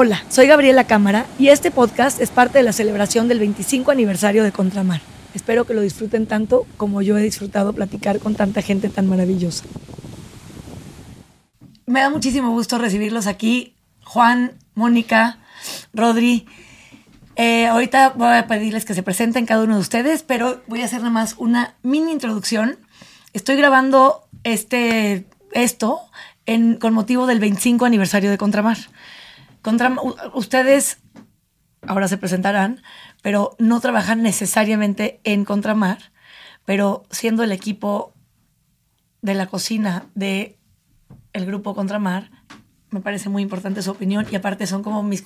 Hola, soy Gabriela Cámara y este podcast es parte de la celebración del 25 aniversario de Contramar. Espero que lo disfruten tanto como yo he disfrutado platicar con tanta gente tan maravillosa. Me da muchísimo gusto recibirlos aquí, Juan, Mónica, Rodri. Eh, ahorita voy a pedirles que se presenten cada uno de ustedes, pero voy a hacer nada más una mini introducción. Estoy grabando este, esto con motivo del 25 aniversario de Contramar. Contra, ustedes ahora se presentarán, pero no trabajan necesariamente en Contramar, pero siendo el equipo de la cocina de el grupo Contramar, me parece muy importante su opinión y aparte son como mis,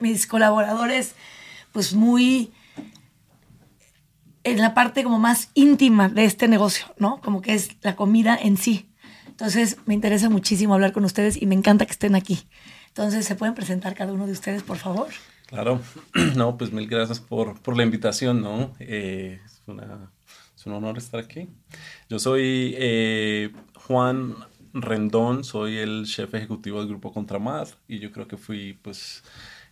mis colaboradores, pues muy en la parte como más íntima de este negocio, ¿no? Como que es la comida en sí. Entonces me interesa muchísimo hablar con ustedes y me encanta que estén aquí. Entonces, ¿se pueden presentar cada uno de ustedes, por favor? Claro, no, pues mil gracias por, por la invitación, ¿no? Eh, es, una, es, un honor estar aquí. Yo soy eh, Juan Rendón, soy el jefe ejecutivo del grupo Contramar y yo creo que fui pues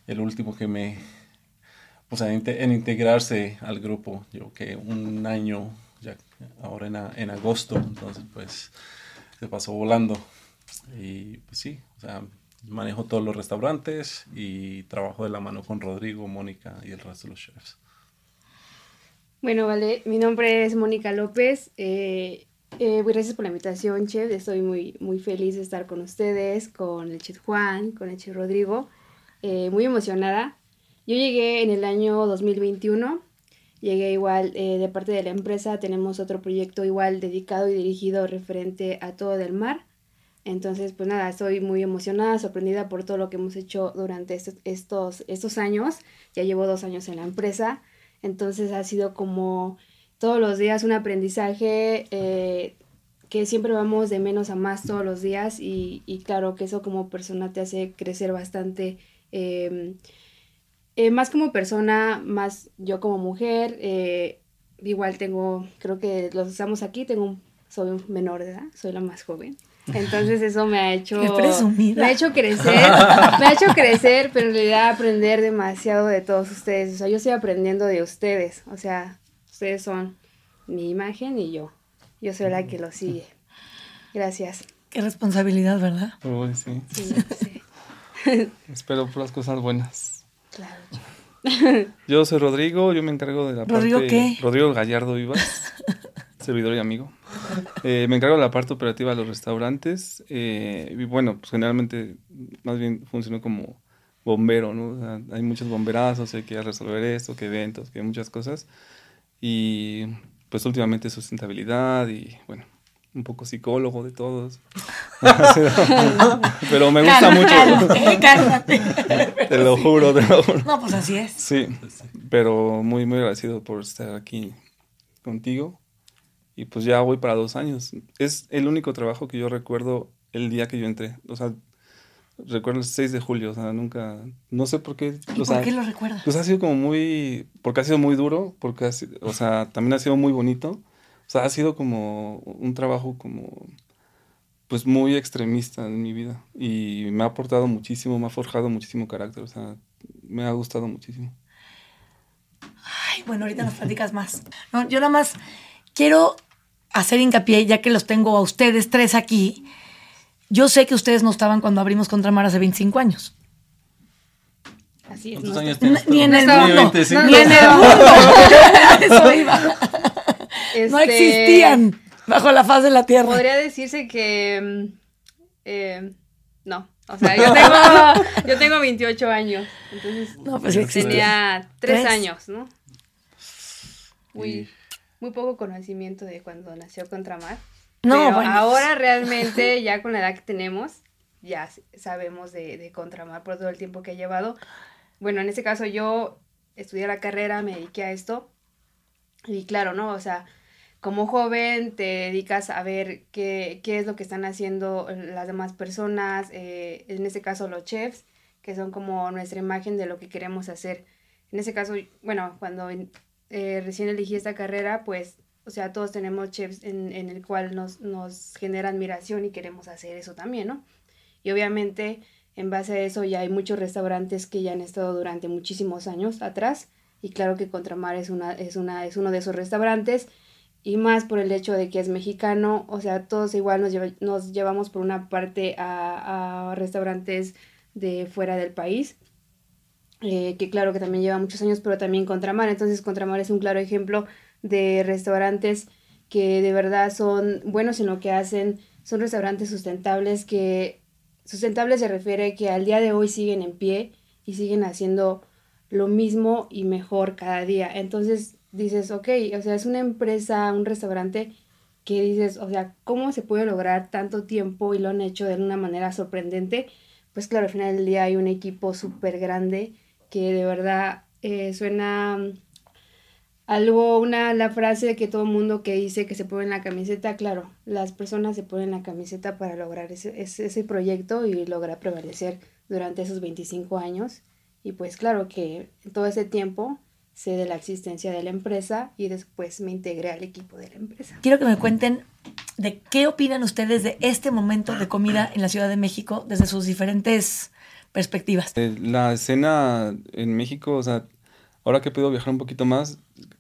el último que me, pues en, en integrarse al grupo, yo que un año, ya ahora en, en agosto, entonces pues se pasó volando y pues sí, o sea, manejo todos los restaurantes y trabajo de la mano con Rodrigo, Mónica y el resto de los chefs. Bueno, vale, mi nombre es Mónica López. Eh, eh, gracias por la invitación, chef. Estoy muy, muy feliz de estar con ustedes, con el chef Juan, con el chef Rodrigo. Eh, muy emocionada. Yo llegué en el año 2021. Llegué igual de parte de la empresa. Tenemos otro proyecto igual dedicado y dirigido referente a todo del mar. Entonces, pues nada, estoy muy emocionada, sorprendida por todo lo que hemos hecho durante estos, estos, años. Ya llevo dos años en la empresa, entonces ha sido como todos los días un aprendizaje eh, que siempre vamos de menos a más todos los días y, claro que eso como persona te hace crecer bastante. Em, eh, más como persona, más yo como mujer, eh, igual tengo, creo que los usamos aquí, tengo soy un menor de edad, soy la más joven. Entonces eso me ha hecho me ha hecho crecer, me ha hecho crecer, pero en realidad aprender demasiado de todos ustedes. O sea, yo estoy aprendiendo de ustedes. O sea, ustedes son mi imagen y yo. Yo soy la que lo sigue. Gracias. Qué responsabilidad, ¿verdad? Uy, sí. sí, Espero por las cosas buenas. Claro. Yo soy Rodrigo, yo me encargo de la ¿Rodrigo parte... qué? Rodrigo Gallardo Vivas, servidor y amigo. Eh, me encargo de la parte operativa de los restaurantes. Eh, y bueno, pues generalmente más bien funcionó como bombero, ¿no? hay muchos bomberazos, hay que resolver esto, que eventos, que muchas cosas. Y pues últimamente sustentabilidad y bueno, un poco psicólogo de todos. Pero me gusta mucho. te lo juro, te lo juro. No, pues así es. Sí, pero muy, muy agradecido por estar aquí contigo y pues ya voy para dos años. Es el único trabajo que yo recuerdo el día que yo entré. O sea, recuerdo el 6 de julio, o sea, nunca, no sé por qué. ¿Y por qué lo recuerdas? Pues ha sido como muy, porque ha sido muy duro, porque o sea, también ha sido muy bonito. O sea, ha sido como un trabajo como, pues muy extremista en mi vida. Y me ha aportado muchísimo, me ha forjado muchísimo carácter, o sea, me ha gustado muchísimo. Ay, bueno, ahorita nos platicas más. No, yo nada más quiero hacer hincapié, ya que los tengo a ustedes tres aquí, yo sé que ustedes no estaban cuando abrimos Contramar hace 25 años. Así es. ¿Cuántos años tienes Ni en el mundo. Ni en el mundo. Eso iba. No este, existían bajo la faz de la tierra. Podría decirse que. Mm, eh, no. O sea, yo tengo, yo tengo 28 años. Entonces, no, pues tenía 3 años, ¿no? Uy muy poco conocimiento de cuando nació Contramar. No, pero ahora realmente, ya con la edad que tenemos, ya sabemos de, de Contramar por todo el tiempo que ha llevado. Bueno, en este caso yo estudié la carrera, me dediqué a esto. Y claro, ¿no? O sea, como joven te dedicas a ver qué, qué es lo que están haciendo las demás personas, eh, en este caso los chefs, que son como nuestra imagen de lo que queremos hacer. En ese caso, bueno, cuando eh, recién elegí esta carrera, pues, o sea, todos tenemos chefs en, en el cual nos, nos genera admiración y queremos hacer eso también, ¿no? Y obviamente En base a eso ya hay muchos restaurantes que ya han estado durante muchísimos años atrás y claro que Contramar es, una, es, una, es uno de esos restaurantes y más por el hecho de que es mexicano, o sea, todos igual nos, nos llevamos por una parte a, a, restaurantes de fuera del país, eh, que claro que también lleva muchos años, pero también Contramar, entonces Contramar es un claro ejemplo de restaurantes que de verdad son buenos en lo que hacen, son restaurantes sustentables que sustentables se refiere que al día de hoy siguen en pie y siguen haciendo lo mismo y mejor cada día. Entonces dices, ok, o sea, es una empresa, un restaurante que dices, o sea, ¿cómo se puede lograr tanto tiempo y lo han hecho de una manera sorprendente? Pues claro, al final del día hay un equipo súper grande que de verdad eh, suena algo, una, la frase que todo mundo que dice que se pone en la camiseta, claro, las personas se ponen la camiseta para lograr ese, ese, ese proyecto y lograr prevalecer durante esos 25 años. Y pues claro que todo ese tiempo sé de la existencia de la empresa y después me integré al equipo de la empresa. Quiero que me cuenten de qué opinan ustedes de este momento de comida en la Ciudad de México desde sus diferentes perspectivas. Eh, la escena en México, o sea, ahora que he podido viajar un poquito más,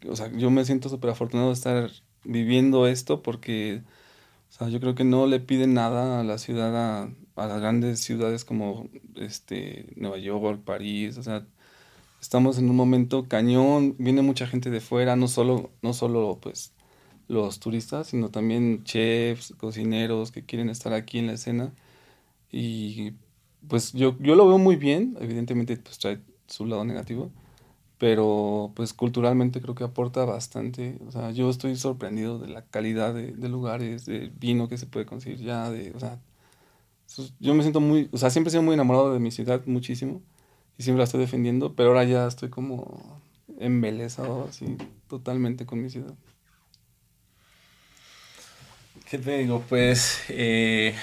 o sea, yo me siento súper afortunado de estar viviendo esto porque, o sea, yo creo que no le piden nada a la ciudad, a, a las grandes ciudades como este, Nueva York, París, o sea, estamos en un momento cañón, viene mucha gente de fuera, no solo, no solo pues los turistas, sino también chefs, cocineros que quieren estar aquí en la escena. Y pues yo, yo lo veo muy bien, evidentemente pues trae su lado negativo, pero pues culturalmente creo que aporta bastante. O sea, yo estoy sorprendido de la calidad de, de lugares, de vino que se puede conseguir ya, de, o sea, yo me siento muy, o sea, siempre he sido muy enamorado de mi ciudad, muchísimo, y siempre la estoy defendiendo, pero ahora ya estoy como embelesado así totalmente con mi ciudad. ¿Qué te digo? Pues eh,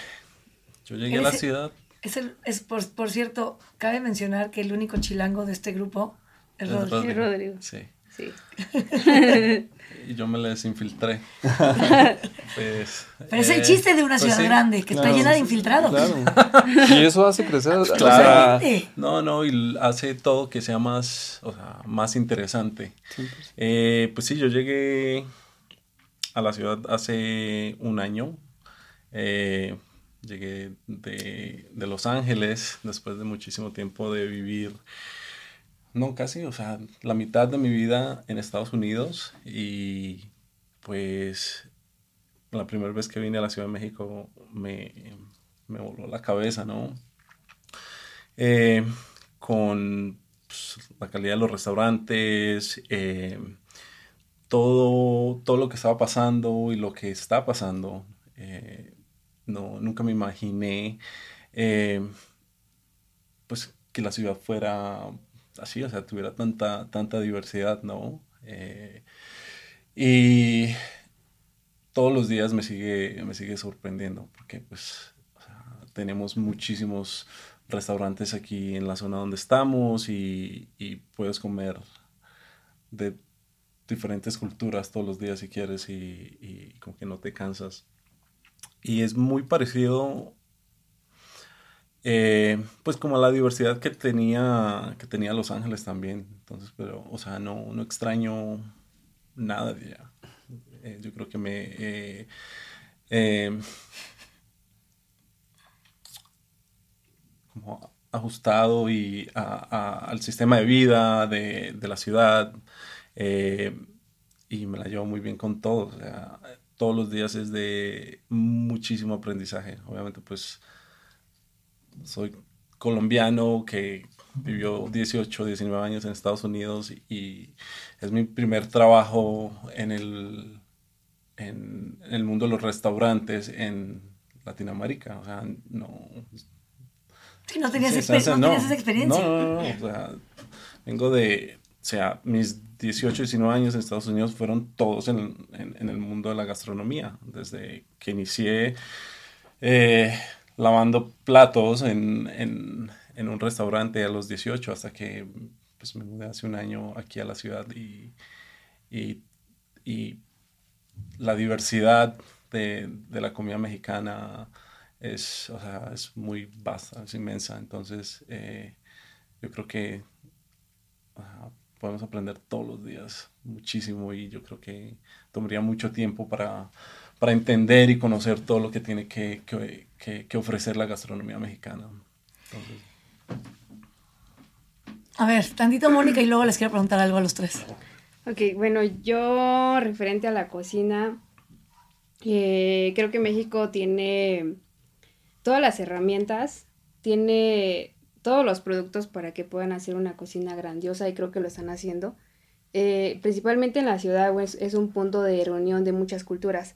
yo llegué a la ciudad. Es, el, es por, por, cierto, cabe mencionar que el único chilango de este grupo es, es Rodrigo. Rodrigo. Sí. Sí. y yo me les infiltré. pues, Pero es el chiste de una ciudad pues sí, grande, que claro, está llena de infiltrados. Claro. Y eso hace crecer. Claro. No, no, y hace todo que sea más, o sea, más interesante. Sí, pues. Eh, pues sí, yo llegué a la ciudad hace un año. Eh, llegué de, de Los Ángeles después de muchísimo tiempo de vivir no, casi, o sea, la mitad de mi vida en Estados Unidos y pues la primera vez que vine a la Ciudad de México me, me voló la cabeza, ¿no? Eh, con pues, la calidad de los restaurantes, eh, todo, todo lo que estaba pasando y lo que está pasando. Eh, no, nunca me imaginé pues que la ciudad fuera así, o sea, tuviera tanta, tanta diversidad, ¿no? Eh, y todos los días me sigue, me sigue sorprendiendo, porque pues tenemos muchísimos restaurantes aquí en la zona donde estamos y, puedes comer de diferentes culturas todos los días si quieres y como que no te cansas. Y es muy parecido eh, pues como la diversidad que tenía, que tenía Los Ángeles también. Entonces, pero, o sea, no, no extraño nada de allá. Eh, yo creo que me... Eh, eh ajustado y al sistema de vida de, de la ciudad eh, y me la llevo muy bien con todos. Todos los días es de muchísimo aprendizaje. Obviamente, pues soy colombiano que vivió 18, 19 años en Estados Unidos y es mi primer trabajo en el, en, el mundo de los restaurantes en Latinoamérica. O sea, no... Sí, no tenías, sí, exper no, no, tenías esa experiencia. No, no, no, o sea, vengo de, o sea, mis 18, 19 años en Estados Unidos fueron todos en, el mundo de la gastronomía. Desde que inicié... Eh, lavando platos en, un restaurante a los 18 hasta que pues, me mudé hace un año aquí a la ciudad y, la diversidad de, la comida mexicana es muy vasta, es inmensa. Entonces, eh, yo creo que podemos aprender todos los días muchísimo y yo creo que tomaría mucho tiempo para, para entender y conocer todo lo que tiene que, que, que, ofrecer la gastronomía mexicana. A ver, tantito Mónica y luego les quiero preguntar algo a los tres. Ok, bueno, yo referente a la cocina, eh, creo que México tiene todas las herramientas, tiene todos los productos para que puedan hacer una cocina grandiosa y creo que lo están haciendo. Eh, principalmente en la ciudad es un punto de reunión de muchas culturas.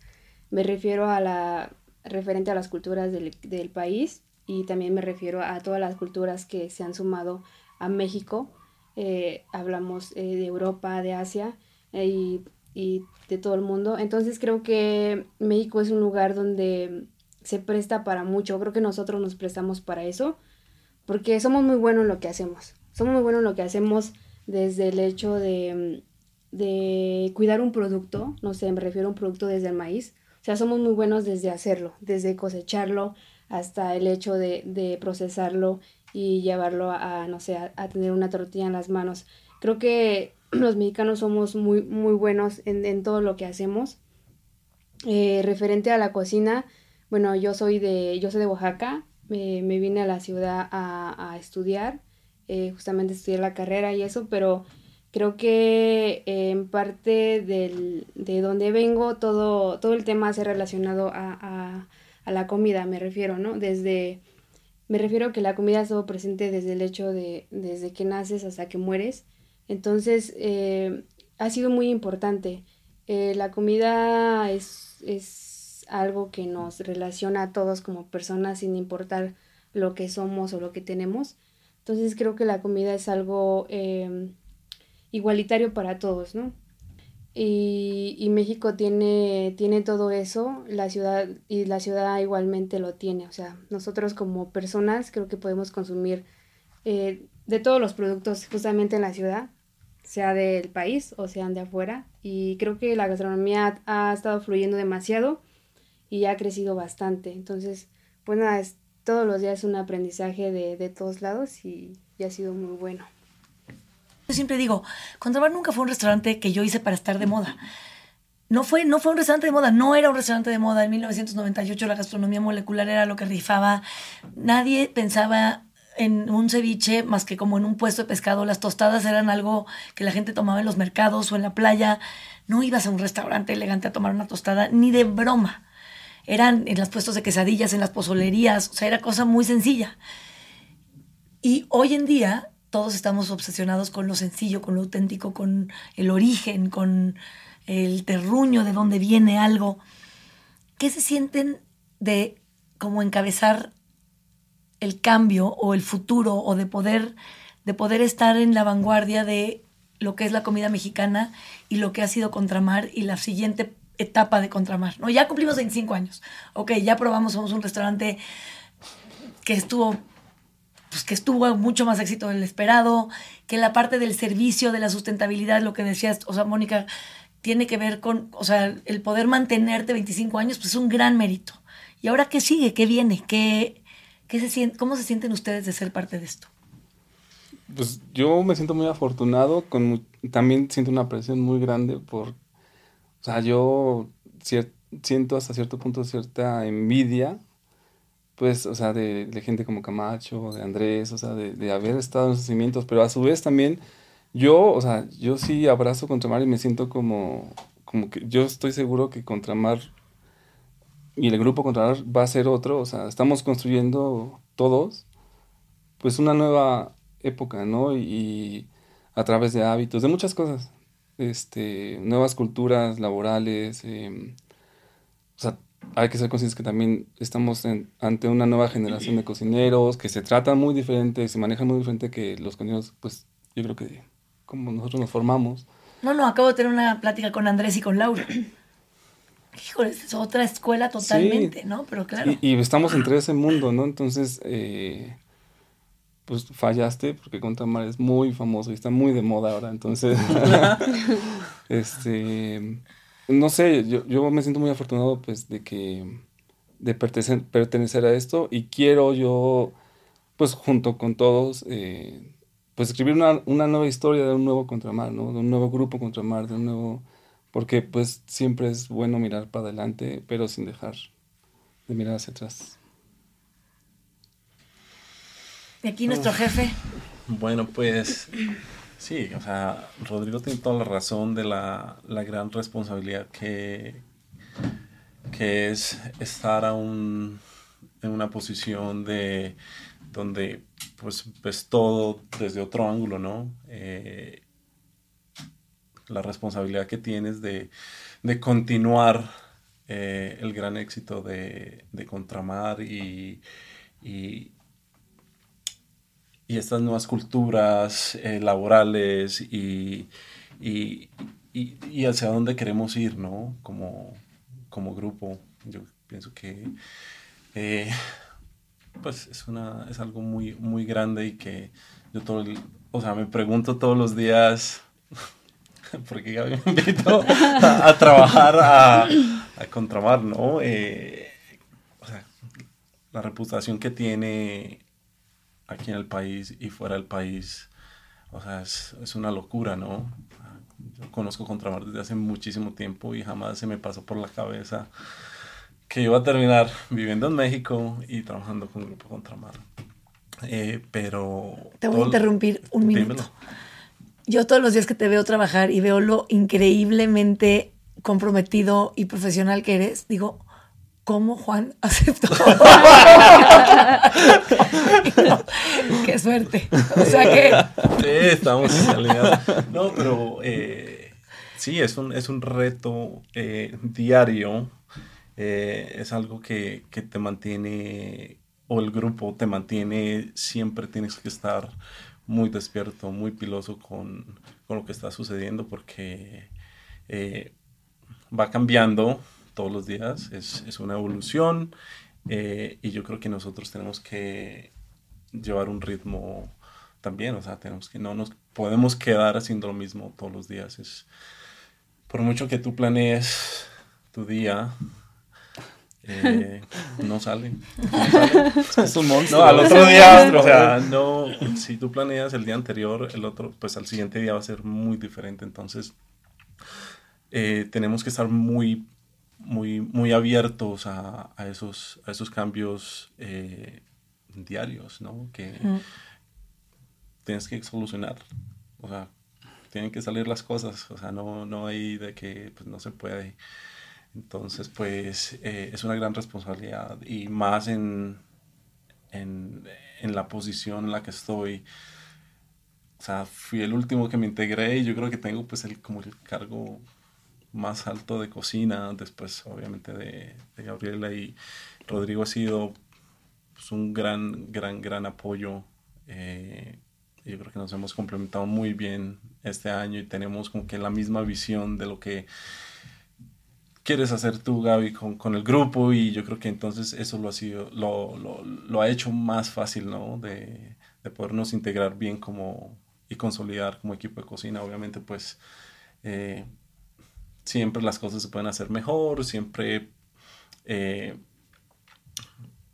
Me refiero a la referente a las culturas del, del país y también me refiero a todas las culturas que se han sumado a México. Eh, hablamos eh, de Europa, de Asia y, y de todo el mundo. Entonces creo que México es un lugar donde se presta para mucho. Creo que nosotros nos prestamos para eso porque somos muy buenos en lo que hacemos. Somos muy buenos en lo que hacemos desde el hecho de, de cuidar un producto, no sé, me refiero a un producto desde el maíz. O sea, somos muy buenos desde hacerlo, desde cosecharlo hasta el hecho de, de procesarlo y llevarlo a, no sé, a, tener una tortilla en las manos. Creo que los mexicanos somos muy, muy buenos en, en todo lo que hacemos. Eh, referente a la cocina, bueno, yo soy de, yo soy de Oaxaca, me vine a la ciudad a, estudiar, eh, justamente estudiar la carrera y eso, pero creo que eh, en parte de donde vengo todo, todo el tema se ha relacionado a, la comida, me refiero, ¿no? Desde, me refiero que la comida ha estado presente desde el hecho de, desde que naces hasta que mueres, entonces eh, ha sido muy importante. la comida es algo que nos relaciona a todos como personas sin importar lo que somos o lo que tenemos. Entonces creo que la comida es algo em, igualitario para todos, ¿no? Y, México tiene, tiene todo eso, la ciudad, y la ciudad igualmente lo tiene. O sea, nosotros como personas creo que podemos consumir eh, de todos los productos justamente en la ciudad, sea del país o sean de afuera. Y creo que la gastronomía ha estado fluyendo demasiado y ha crecido bastante. Entonces, pues es, todos los días un aprendizaje de, de todos lados y, ha sido muy bueno. Yo siempre digo, Contrabar nunca fue un restaurante que yo hice para estar de moda. No fue, no fue un restaurante de moda, no era un restaurante de moda. En 1998 la gastronomía molecular era lo que rifaba. Nadie pensaba en un ceviche más que como en un puesto de pescado. Las tostadas eran algo que la gente tomaba en los mercados o en la playa. No ibas a un restaurante elegante a tomar una tostada, ni de broma eran en los puestos de quesadillas, en las pozolerías, o sea, era cosa muy sencilla. Y hoy en día todos estamos obsesionados con lo sencillo, con lo auténtico, con el origen, con el terruño de dónde viene algo. ¿Qué se sienten de como encabezar el cambio o el futuro o de poder de poder estar en la vanguardia de lo que es la comida mexicana y lo que ha sido Contramar y la siguiente etapa de Contramar, ¿no? Ya cumplimos 25 años. Ok, ya probamos, somos un restaurante que estuvo pues que estuvo mucho más éxito del esperado, que la parte del servicio, de la sustentabilidad, lo que decías, o sea, Mónica, tiene que ver con, o sea, el poder mantenerte 25 años, pues es un gran mérito. ¿Y ahora qué sigue? ¿Qué viene? ¿Qué, qué se ¿Cómo se sienten ustedes de ser parte de esto? Pues yo me siento muy afortunado, con, también siento una presión muy grande por o sea, yo siento hasta cierto punto cierta envidia, pues, o sea, de, gente como Camacho, de Andrés, o sea, de, haber estado en esos cimientos, pero a su vez también yo, o sea, yo sí abrazo Contramar y me siento como, como que yo estoy seguro que Contramar y el grupo Contramar va a ser otro, o sea, estamos construyendo todos, pues una nueva época, ¿no? y a través de hábitos, de muchas cosas este, nuevas culturas laborales. Em, o sea, hay que ser conscientes que también estamos ante una nueva generación de cocineros que se tratan muy diferente, se manejan muy diferente que los cocineros, pues yo creo que como nosotros nos formamos. No, no, acabo de tener una plática con Andrés y con Laura. Híjole, es otra escuela totalmente, ¿no? Pero claro. Y, y, estamos entre ese mundo, ¿no? Entonces, eh, pues fallaste porque Contramar es muy famoso y está muy de moda ahora, entonces, este, no sé, yo, yo, me siento muy afortunado pues de que, de pertenecer, pertenecer a esto y quiero yo, pues junto con todos, eh, pues escribir una, una, nueva historia de un nuevo Contramar, ¿no? De un nuevo grupo Contramar, de un nuevo... Porque pues siempre es bueno mirar para adelante, pero sin dejar de mirar hacia atrás. Y aquí nuestro jefe. Bueno, pues sí, o sea, Rodrigo tiene toda la razón de la, la gran responsabilidad que, que es estar en una posición de donde pues ves todo desde otro ángulo, ¿no? Eh, la responsabilidad que tienes de, de continuar eh, el gran éxito de, de Contramar y, y, y, estas nuevas culturas eh, laborales y, y, hacia dónde queremos ir, ¿no? Como, como grupo. Yo pienso que eh, pues es, una, es algo muy, muy grande y que yo todo o sea, me pregunto todos los días, porque Gaby me invitó a, trabajar a, a, Contramar, ¿no? Eh, o sea, la reputación que tiene aquí en el país y fuera del país, o sea, es, es una locura, ¿no? Yo conozco Contramar desde hace muchísimo tiempo y jamás se me pasó por la cabeza que iba a terminar viviendo en México y trabajando con Grupo Contramar. Eh, pero... Te voy a interrumpir un minuto. Yo todos los días que te veo trabajar y veo lo increíblemente comprometido y profesional que eres, digo, ¿cómo Juan aceptó? qué suerte. O sea que... Sí, estamos alineados. No, pero eh, sí, es un, es un reto eh, diario eh, es algo que, te mantiene, o el grupo te mantiene, siempre tienes que estar muy despierto, muy piloso con, lo que está sucediendo porque eh, va cambiando todos los días, es, una evolución eh, y yo creo que nosotros tenemos que llevar un ritmo también, o sea, tenemos que no nos podemos quedar haciendo lo mismo todos los días. Es, por mucho que tú planees tu día, eh, no sale. Es un monstruo. No, al otro día, o sea, no, si tú planeas el día anterior, el otro, pues al siguiente día va a ser muy diferente. Entonces, eh, tenemos que estar muy, muy, muy abiertos a, a esos, a esos cambios eh, diarios, ¿no? Que tienes que solucionar. O sea, tienen que salir las cosas. O sea, no, no hay de que pues, no se puede. Entonces, pues eh, es una gran responsabilidad y más en, en, en, la posición en la que estoy. O sea, fui el último que me integré y yo creo que tengo pues el, como el cargo más alto de cocina, después obviamente de, Gabriela y Rodrigo ha sido pues, un gran, gran, gran apoyo. Eh, yo creo que nos hemos complementado muy bien este año y tenemos como que la misma visión de lo que quieres hacer tú, Gaby, con, con, el grupo y yo creo que entonces eso lo ha, sido, lo, lo ha hecho más fácil, ¿no? De, de, podernos integrar bien como, y consolidar como equipo de cocina. Obviamente, pues eh, siempre las cosas se pueden hacer mejor, siempre eh,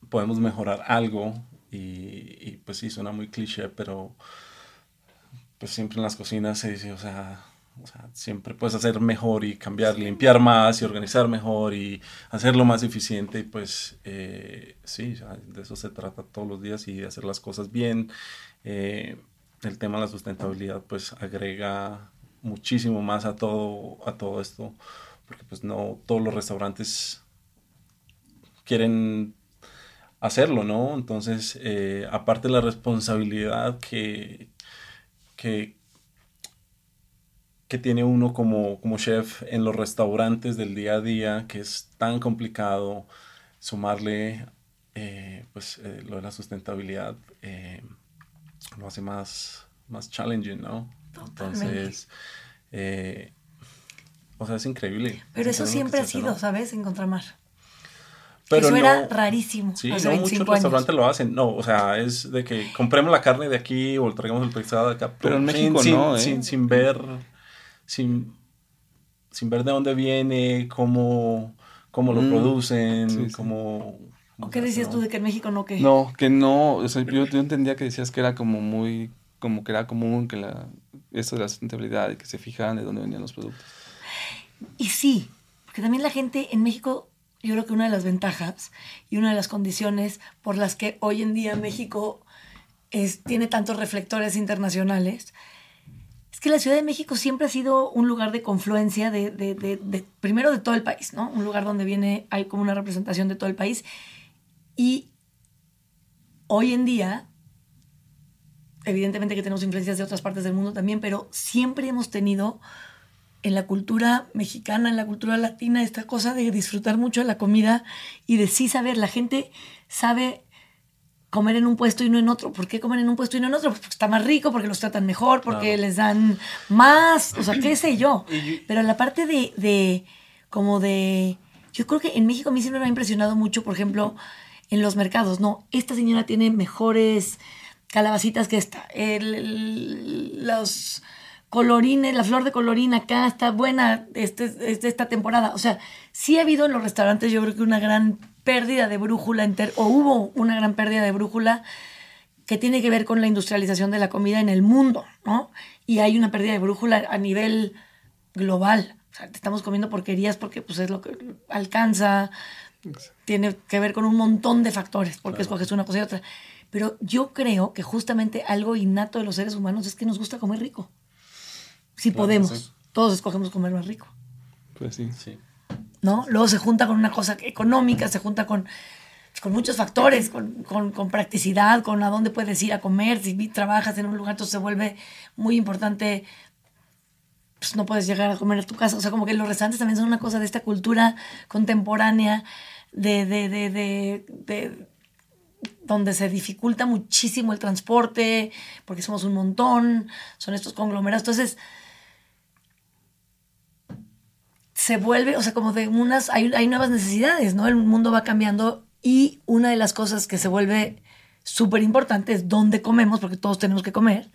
podemos mejorar algo y, y, pues sí, suena muy cliché, pero pues siempre en las cocinas se dice, o sea, o sea, siempre puedes hacer mejor y cambiar, limpiar más y organizar mejor y hacerlo más eficiente. Y pues eh, sí, de eso se trata todos los días y de hacer las cosas bien. Eh, el tema de la sustentabilidad pues agrega muchísimo más a todo, a todo esto, porque pues no todos los restaurantes quieren hacerlo, ¿no? Entonces, eh, aparte de la responsabilidad que, que, que tiene uno como, como chef en los restaurantes del día a día, que es tan complicado sumarle eh, pues, eh, lo de la sustentabilidad, lo hace más, más challenging, ¿no? Entonces, o sea, es increíble. Pero eso siempre ha sido, ¿sabes? En Contramar. Pero eso era rarísimo. Sí, no muchos restaurantes lo hacen. No, o sea, es de que compremos la carne de aquí o traigamos el pescado de acá. Pero, en México no, sin, sin ver sin, sin ver de dónde viene, cómo, cómo lo Mm, producen, sí, sí. cómo... ¿O qué decías tú de que en México no que? No, que no, o sea, yo, yo entendía que decías que era como muy, como que era común que la, esto de la sustentabilidad y que se fijaran de dónde venían los productos. Y sí, porque también la gente en México, yo creo que una de las ventajas y una de las condiciones por las que hoy en día México tiene tantos reflectores internacionales, es que la Ciudad de México siempre ha sido un lugar de confluencia de, de- de- de- primero de todo el país, ¿no? Un lugar donde viene, hay como una representación de todo el país. Y hoy en día, evidentemente que tenemos influencias de otras partes del mundo también, pero siempre hemos tenido en la cultura mexicana, en la cultura latina, esta cosa de disfrutar mucho de la comida y de sí saber, la gente sabe comer en un puesto y no en otro. ¿Por qué comer en un puesto y no en otro? Pues porque está más rico, porque los tratan mejor, porque Claro. les dan más, o sea, qué sé yo. Pero la parte de, de, como de, yo creo que en México a mí siempre me ha impresionado mucho, por ejemplo, en los mercados, ¿no? Esta señora tiene mejores calabacitas que esta. El- el- los colorines, la flor de colorín acá está buena este, este- esta temporada. O sea, sí ha habido en los restaurantes, yo creo que una gran pérdida de brújula, enter- o hubo una gran pérdida de brújula que tiene que ver con la industrialización de la comida en el mundo, ¿no? Y hay una pérdida de brújula a nivel global. O sea, te estamos comiendo porquerías porque pues es lo que alcanza, tiene que ver con un montón de factores, porque escoges una cosa y otra. Pero yo creo que justamente algo innato de los seres humanos es que nos gusta comer rico. Si Claro, podemos, sí. todos escogemos comer más rico. Pues sí. Sí. ¿no? Luego se junta con una cosa económica, se junta con, con muchos factores, con, con- con practicidad, con a dónde puedes ir a comer, si trabajas en un lugar, entonces se vuelve muy importante, pues no puedes llegar a comer a tu casa, o sea, como que los restaurantes también son una cosa de esta cultura contemporánea, de, de, de, de, de- donde se dificulta muchísimo el transporte, porque somos un montón, son estos conglomerados, entonces se vuelve, o sea, como de unas, hay, hay nuevas necesidades, ¿no? El mundo va cambiando y una de las cosas que se vuelve súper importante es dónde comemos, porque todos tenemos que comer,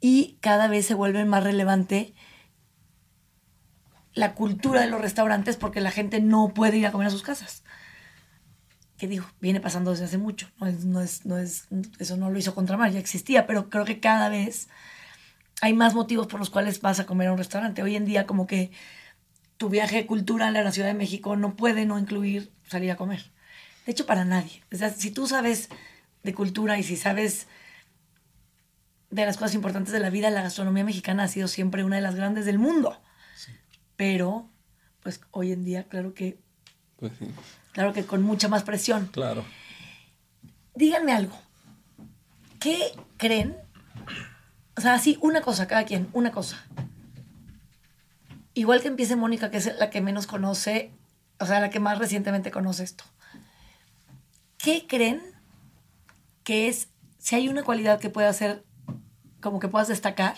y cada vez se vuelve más relevante la cultura de los restaurantes porque la gente no puede ir a comer a sus casas. Que digo, viene pasando desde hace mucho, no es, no es, no es, eso no lo hizo Contramar, ya existía, pero creo que cada vez hay más motivos por los cuales vas a comer a un restaurante. Hoy en día como que tu viaje cultural a la Ciudad de México no puede no incluir salir a comer. De hecho, para nadie. O sea, si tú sabes de cultura y si sabes de las cosas importantes de la vida, la gastronomía mexicana ha sido siempre una de las grandes del mundo. Pero, pues hoy en día, claro que, Pues sí. Claro que con mucha más presión. Claro. Díganme algo. ¿Qué creen? O sea, así, una cosa, cada quien, una cosa. Igual que empiece Mónica, que es la que menos conoce, o sea, la que más recientemente conoce esto. ¿Qué creen que es, si hay una cualidad que pueda hacer, como que puedas destacar,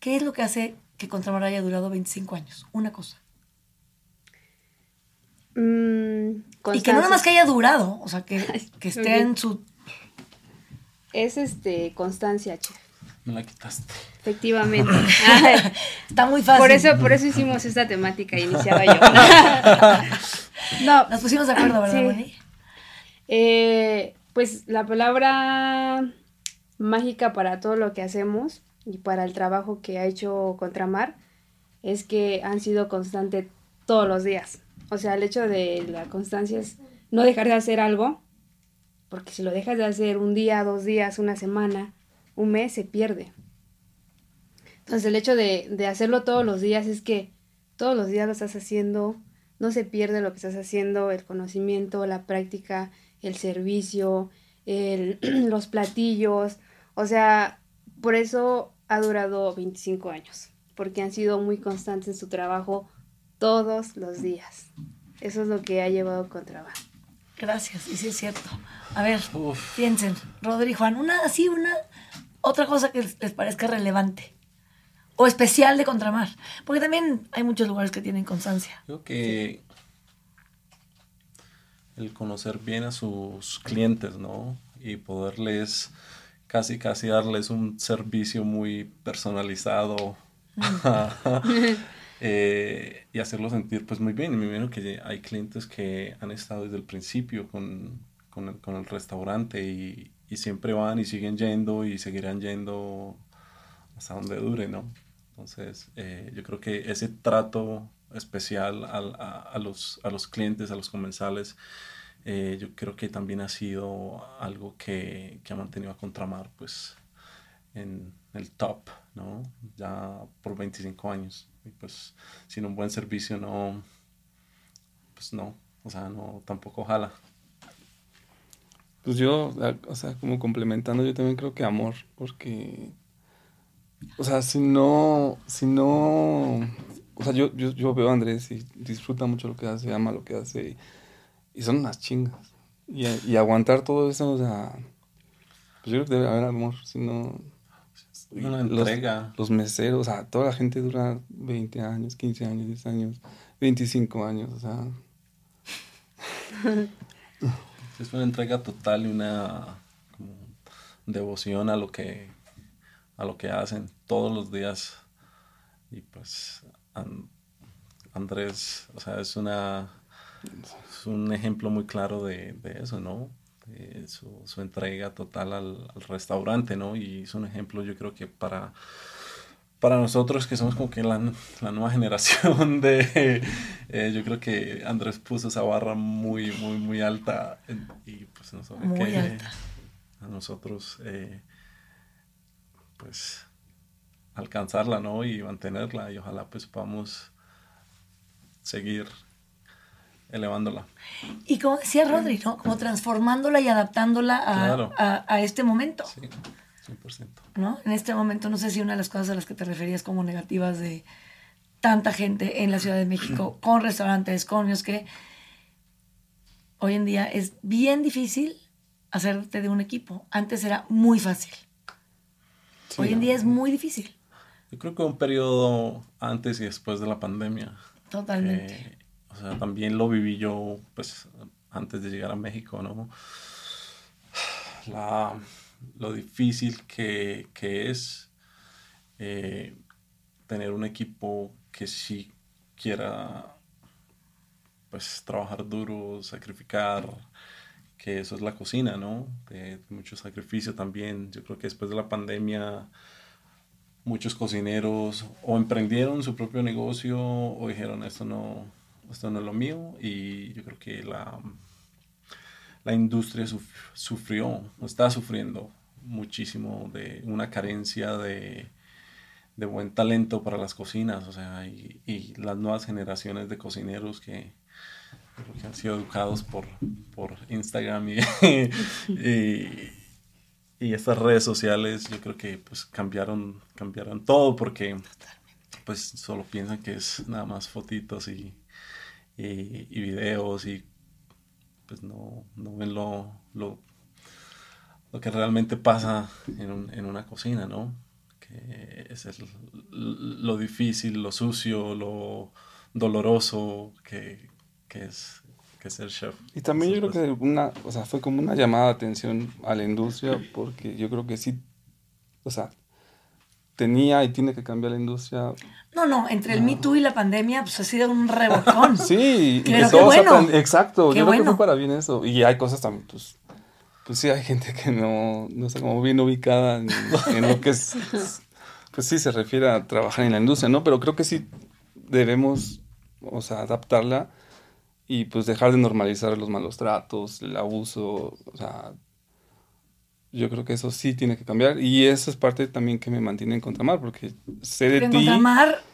qué es lo que hace que Contramar haya durado 25 años? Una cosa. Mm, Y que no nada más que haya durado, o sea, que, que esté en su... Es este, constancia, chef. Me la quitaste. Efectivamente. Está muy fácil. por, eso, por eso hicimos esta temática y iniciaba yo. no, Nos pusimos de acuerdo, ¿verdad, Sí. Moni? Eh, pues la palabra mágica para todo lo que hacemos y para el trabajo que ha hecho Contramar es que han sido constantes todos los días. O sea, el hecho de la constancia es no dejar de hacer algo, porque si lo dejas de hacer un día, dos días, una semana, un mes, se pierde. Entonces el hecho de, de hacerlo todos los días es que todos los días lo estás haciendo, no se pierde lo que estás haciendo, el conocimiento, la práctica, el servicio, el- los platillos. O sea, por eso ha durado 25 años, porque han sido muy constantes en su trabajo todos los días. Eso es lo que ha llevado con trabajo. Gracias, y sí es cierto. A ver, Uf. piensen, Rodri, Juan, una así, una otra cosa que les, parezca relevante o especial de Contramar, porque también hay muchos lugares que tienen constancia. Creo que el conocer bien a sus clientes, ¿no? Y poderles casi, casi darles un servicio muy personalizado. eh, y hacerlo sentir pues muy bien. Y me imagino que hay clientes que han estado desde el principio con, con, el, con el, restaurante y, y, siempre van y siguen yendo y seguirán yendo hasta donde dure, ¿no? Entonces, eh, yo creo que ese trato especial a, a, los, a los clientes, a los comensales, eh, yo creo que también ha sido algo que, que ha mantenido a Contramar pues en el top, ¿no? Ya por 25 años. Y pues sin un buen servicio no, pues no, o sea, no, tampoco jala. Pues yo, o sea, como complementando, yo también creo que amor, porque, o sea, si no, si no, o sea, yo, yo, yo veo a Andrés y disfruta mucho lo que hace, ama lo que hace, y, y son unas chingas. Y, y, aguantar todo eso, o sea, pues yo creo que debe haber amor, si no... Una entrega. Los, los, meseros, o sea, toda la gente dura 20 años, 15 años, 10 años, 25 años, o sea... es una entrega total y una como, devoción a lo que a lo que hacen todos los días. Y pues And, Andrés o sea es una es un ejemplo muy claro de, de eso no de su, su, entrega total al, al, restaurante no y es un ejemplo yo creo que para para nosotros que somos como que la, la nueva generación de eh, yo creo que Andrés puso esa barra muy muy muy alta y pues no sabe muy que alta. a nosotros eh, pues alcanzarla no y mantenerla y ojalá pues podamos seguir elevándola y como decía Rodri no como transformándola y adaptándola a, Claro. a, a este momento sí 100%. ¿no? En este momento, no sé si una de las cosas a las que te referías como negativas de tanta gente en la Ciudad de México, con restaurantes, con los que hoy en día es bien difícil hacerte de un equipo. Antes era muy fácil. Sí, hoy en día es muy difícil. Yo creo que un periodo antes y después de la pandemia. Totalmente. Sea, también lo viví yo, pues, antes de llegar a México, ¿no? Lo difícil que, que es eh, tener un equipo que sí quiera pues trabajar duro, sacrificar, que eso es la cocina, ¿no? Mucho sacrificio también. Yo creo que después de la pandemia muchos cocineros o emprendieron su propio negocio o dijeron esto no, esto no es lo mío y yo creo que la, la industria suf sufrió, está sufriendo muchísimo de una carencia de, de, buen talento para las cocinas, o sea, y, y las nuevas generaciones de cocineros que, que han sido educados por, por Instagram y, y, y, estas redes sociales, yo creo que pues cambiaron, cambiaron todo porque pues solo piensan que es nada más fotitos y, y, y videos y pues no, no ven lo, lo, lo, que realmente pasa en, un, en, una cocina, ¿no? Que es el, lo difícil, lo sucio, lo doloroso que, que es que es el chef. Y también yo creo que una, o sea, fue como una llamada de atención a la industria porque yo creo que sí, o sea, tenía y tiene que cambiar la industria. No, no, entre el no. Me Too y la pandemia, pues ha sido un rebocón. sí, pero qué bueno. Exacto, qué yo bueno. creo que fue para bien eso. Y hay cosas también, pues, pues sí, hay gente que no, no está como bien ubicada en, en lo que es, pues sí, se refiere a trabajar en la industria, ¿no? Pero creo que sí debemos, o sea, adaptarla y pues dejar de normalizar los malos tratos, el abuso, o sea, yo creo que eso sí tiene que cambiar. Y eso es parte también que me mantiene en Contramar porque sé de ti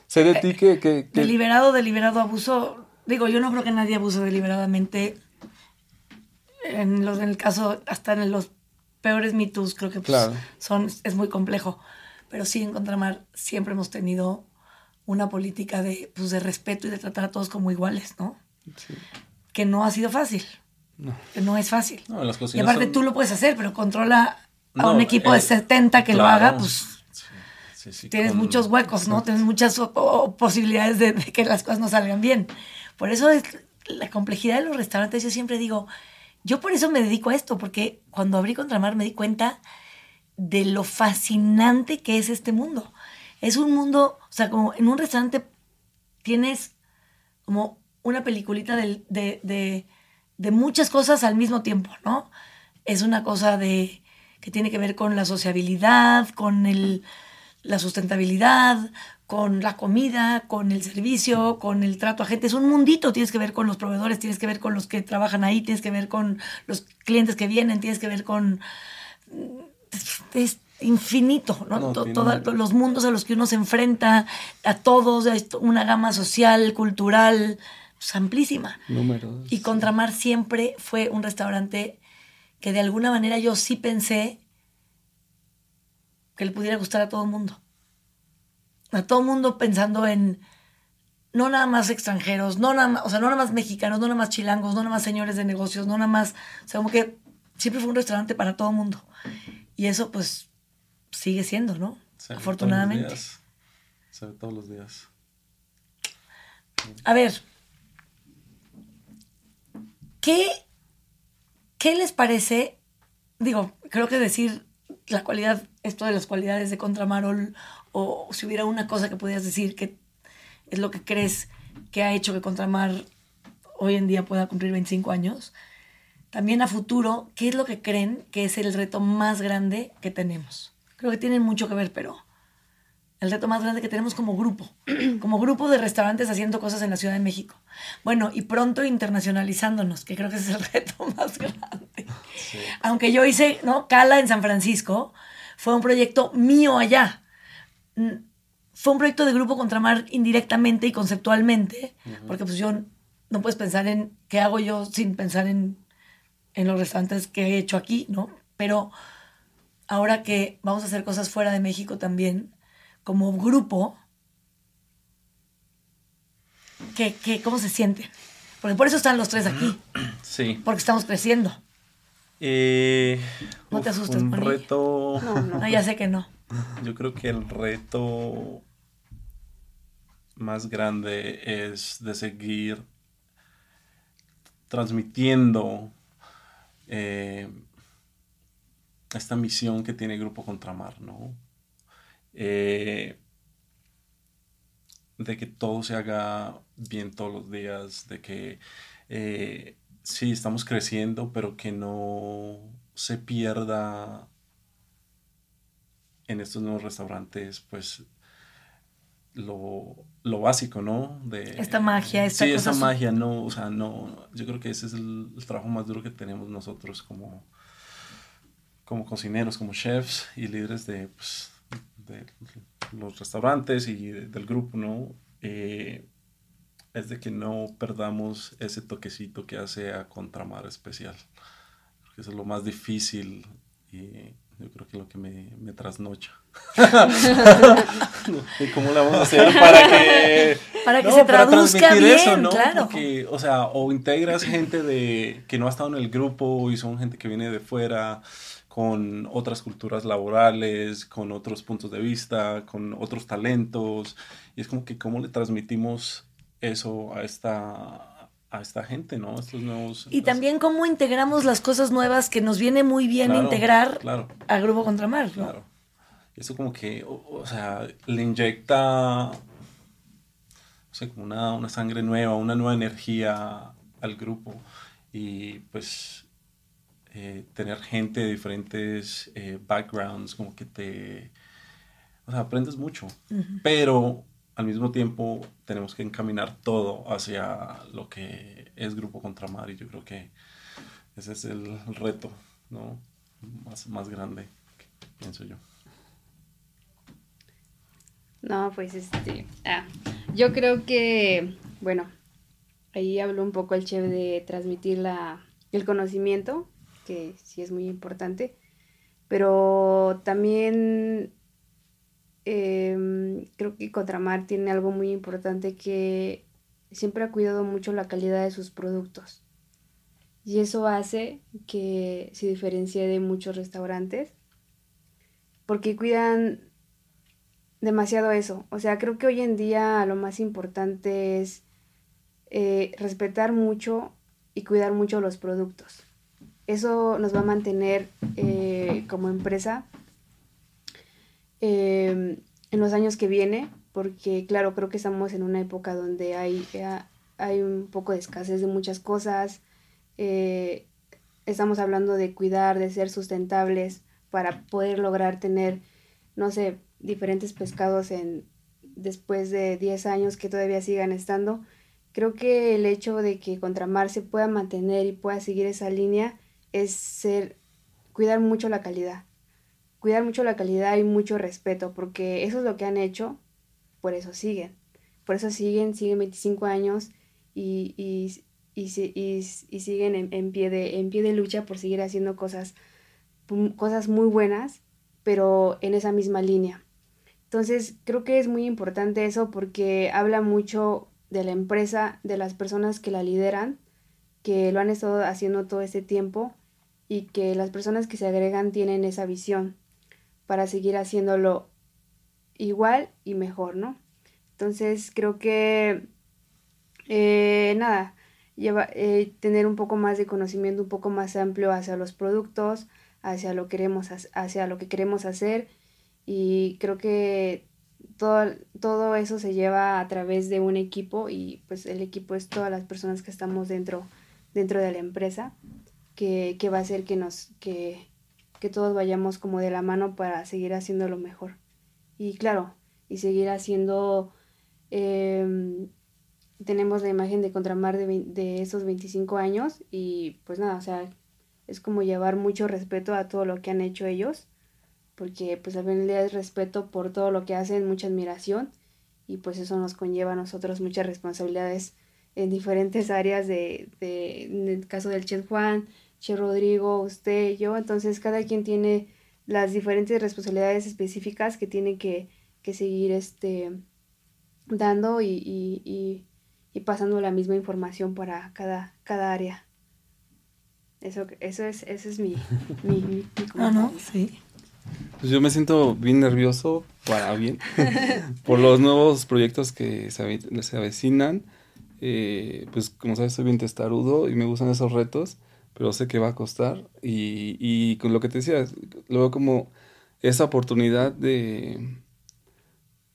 sé de ti que, que, que, deliberado deliberado abuso. Digo yo no creo que nadie abuse deliberadamente. En los en el caso hasta en los peores mitos creo que pues, claro. son es muy complejo. Pero sí en Contramar siempre hemos tenido una política de pues de respeto y de tratar a todos como iguales no sí. que no ha sido fácil no. Que no es fácil. No, las y aparte son... tú lo puedes hacer, pero controla a no, un equipo eh, de 70 que claro. lo haga, pues sí, sí, sí, tienes con... muchos huecos, ¿no? Tienes muchas o, o posibilidades de, de, que las cosas no salgan bien. Por eso es la complejidad de los restaurantes. Yo siempre digo, yo por eso me dedico a esto, porque cuando abrí Contramar me di cuenta de lo fascinante que es este mundo. Es un mundo, o sea, como en un restaurante tienes como una peliculita de- de muchas cosas al mismo tiempo, ¿no? Es una cosa de que tiene que ver con la sociabilidad, con el, la sustentabilidad, con la comida, con el servicio, con el trato a gente. Es un mundito, tienes que ver con los proveedores, tienes que ver con los que trabajan ahí, tienes que ver con los clientes que vienen, tienes que ver con... Es infinito, ¿no? No, To- tiene toda- un- los mundos a los que uno se enfrenta, a todos, es una gama social, cultural, pues, amplísima. Números. Y Contramar siempre fue un restaurante que de alguna manera yo sí pensé que le pudiera gustar a todo el mundo. A todo el mundo pensando en no nada más extranjeros, no nada más, o sea, no nada más mexicanos, no nada más chilangos, no nada más señores de negocios, no nada más, o sea, como que siempre fue un restaurante para todo el mundo. Y eso pues sigue siendo, ¿no? Se Afortunadamente. todos los días. Se ve todos los días. A ver, ¿qué, ¿qué les parece? Digo, creo que decir la cualidad, esto de las cualidades de Contramarol, o si hubiera una cosa que pudieras decir que es lo que crees que ha hecho que Contramar hoy en día pueda cumplir 25 años, también a futuro, ¿qué es lo que creen que es el reto más grande que tenemos? Creo que tienen mucho que ver, pero el reto más grande que tenemos como grupo, como grupo de restaurantes haciendo cosas en la Ciudad de México. Bueno, y pronto internacionalizándonos, que creo que ese es el reto más grande. Aunque yo hice, ¿no? Cala en San Francisco, fue un proyecto mío allá. Mm, Fue un proyecto de grupo Contramar indirectamente y conceptualmente, porque pues yo no puedes pensar en qué hago yo sin pensar en, en los restaurantes que he hecho aquí, ¿no? Pero ahora que vamos a hacer cosas fuera de México también, como grupo, ¿qué, qué, ¿cómo se siente? Porque por eso están los tres aquí, Sí. porque estamos creciendo. Eh, No te asustes, Un Moni. reto. No, no. No, ya sé que no. Yo creo que el reto más grande es de seguir transmitiendo eh, esta misión que tiene Grupo Contramar, ¿no? Eh, de que todo se haga bien todos los días, de que eh, sí, estamos creciendo, pero que no se pierda en estos nuevos restaurantes, pues lo, lo básico, ¿no? De, Esta magia, esta Sí, cosa esa magia, no, o sea, no, yo creo que ese es el, el trabajo más duro que tenemos nosotros como, como cocineros, como chefs y líderes de, pues, de los restaurantes y de- del grupo, ¿no? Eh, es de que no perdamos ese toquecito que hace a Contramar especial. Porque eso es lo más difícil y yo creo que lo que me, me trasnocha. ¿Y cómo le vamos a hacer para que... Para que se traduzca bien, claro. Porque, o sea, o integras gente de que no ha estado en el grupo y son gente que viene de fuera con otras culturas laborales, con otros puntos de vista, con otros talentos. Y es como que cómo le transmitimos eso a esta, a esta gente, ¿no? Estos nuevos... Y también cómo integramos las cosas nuevas que nos viene muy bien Claro, integrar Claro, a Grupo Contramar, ¿no? claro. Eso como que, o, o sea, le inyecta, no sé, como una, una sangre nueva, una nueva energía al grupo. Y pues eh, tener gente de diferentes eh, backgrounds, como que te, o sea, aprendes mucho. Pero al mismo tiempo tenemos que encaminar todo hacia lo que es Grupo Contramar y yo creo que ese es el reto, ¿no? Más, más grande, pienso yo. No, pues este. ah, yo creo que, bueno, ahí habló un poco el chef de transmitir la, el conocimiento, que sí es muy importante, pero también em, creo que Contramar tiene algo muy importante que siempre ha cuidado mucho la calidad de sus productos. Y eso hace que se diferencie de muchos restaurantes, porque cuidan demasiado eso. O sea, creo que hoy en día lo más importante es eh, respetar mucho y cuidar mucho los productos. Eso nos va a mantener eh, como empresa eh, en los años que viene porque claro, creo que estamos en una época donde hay, eh, hay un poco de escasez de muchas cosas, eh, estamos hablando de cuidar, de ser sustentables para poder lograr tener, no sé, diferentes pescados en después de 10 años que todavía sigan estando. Creo que el hecho de que Contramar se pueda mantener y pueda seguir esa línea es ser cuidar mucho la calidad. Cuidar mucho la calidad y mucho respeto, porque eso es lo que han hecho, por eso siguen. Por eso siguen, siguen 25 años y, y, y, y siguen en, pie de, en pie de lucha por seguir haciendo cosas, cosas muy buenas, pero en esa misma línea. Entonces, creo que es muy importante eso porque habla mucho de la empresa, de las personas que la lideran, que lo han estado haciendo todo este tiempo y que las personas que se agregan tienen esa visión para seguir haciéndolo igual y mejor, ¿no? Entonces creo que eh, nada, lleva, eh, tener un poco más de conocimiento, un poco más amplio hacia los productos, hacia lo, queremos, hacia lo que queremos hacer y creo que todo, todo eso se lleva a través de un equipo y pues el equipo es todas las personas que estamos dentro, dentro de la empresa que, va a hacer que nos que, todos vayamos como de la mano para seguir haciendo lo mejor. Y claro, y seguir haciendo em, tenemos la imagen de Contramar de, de esos 25 años y pues nada, o sea, es como llevar mucho respeto a todo lo que han hecho ellos, porque pues al final es respeto por todo lo que hacen, mucha admiración y pues eso nos conlleva a nosotros muchas responsabilidades en diferentes áreas de, de en el caso del Chef Juan, Che Rodrigo, usted, yo, entonces cada quien tiene las diferentes responsabilidades específicas que tiene que, seguir este, dando y, pasando la misma información para cada, cada área. Eso, eso es, ese es mi, mi, ah, no, sí. Pues yo me siento bien nervioso, para bien, por los nuevos proyectos que se, se avecinan. Eh, pues como sabes, soy bien testarudo y me gustan esos retos pero sé que va a costar. Y, y con lo que te decía, luego como esa oportunidad de,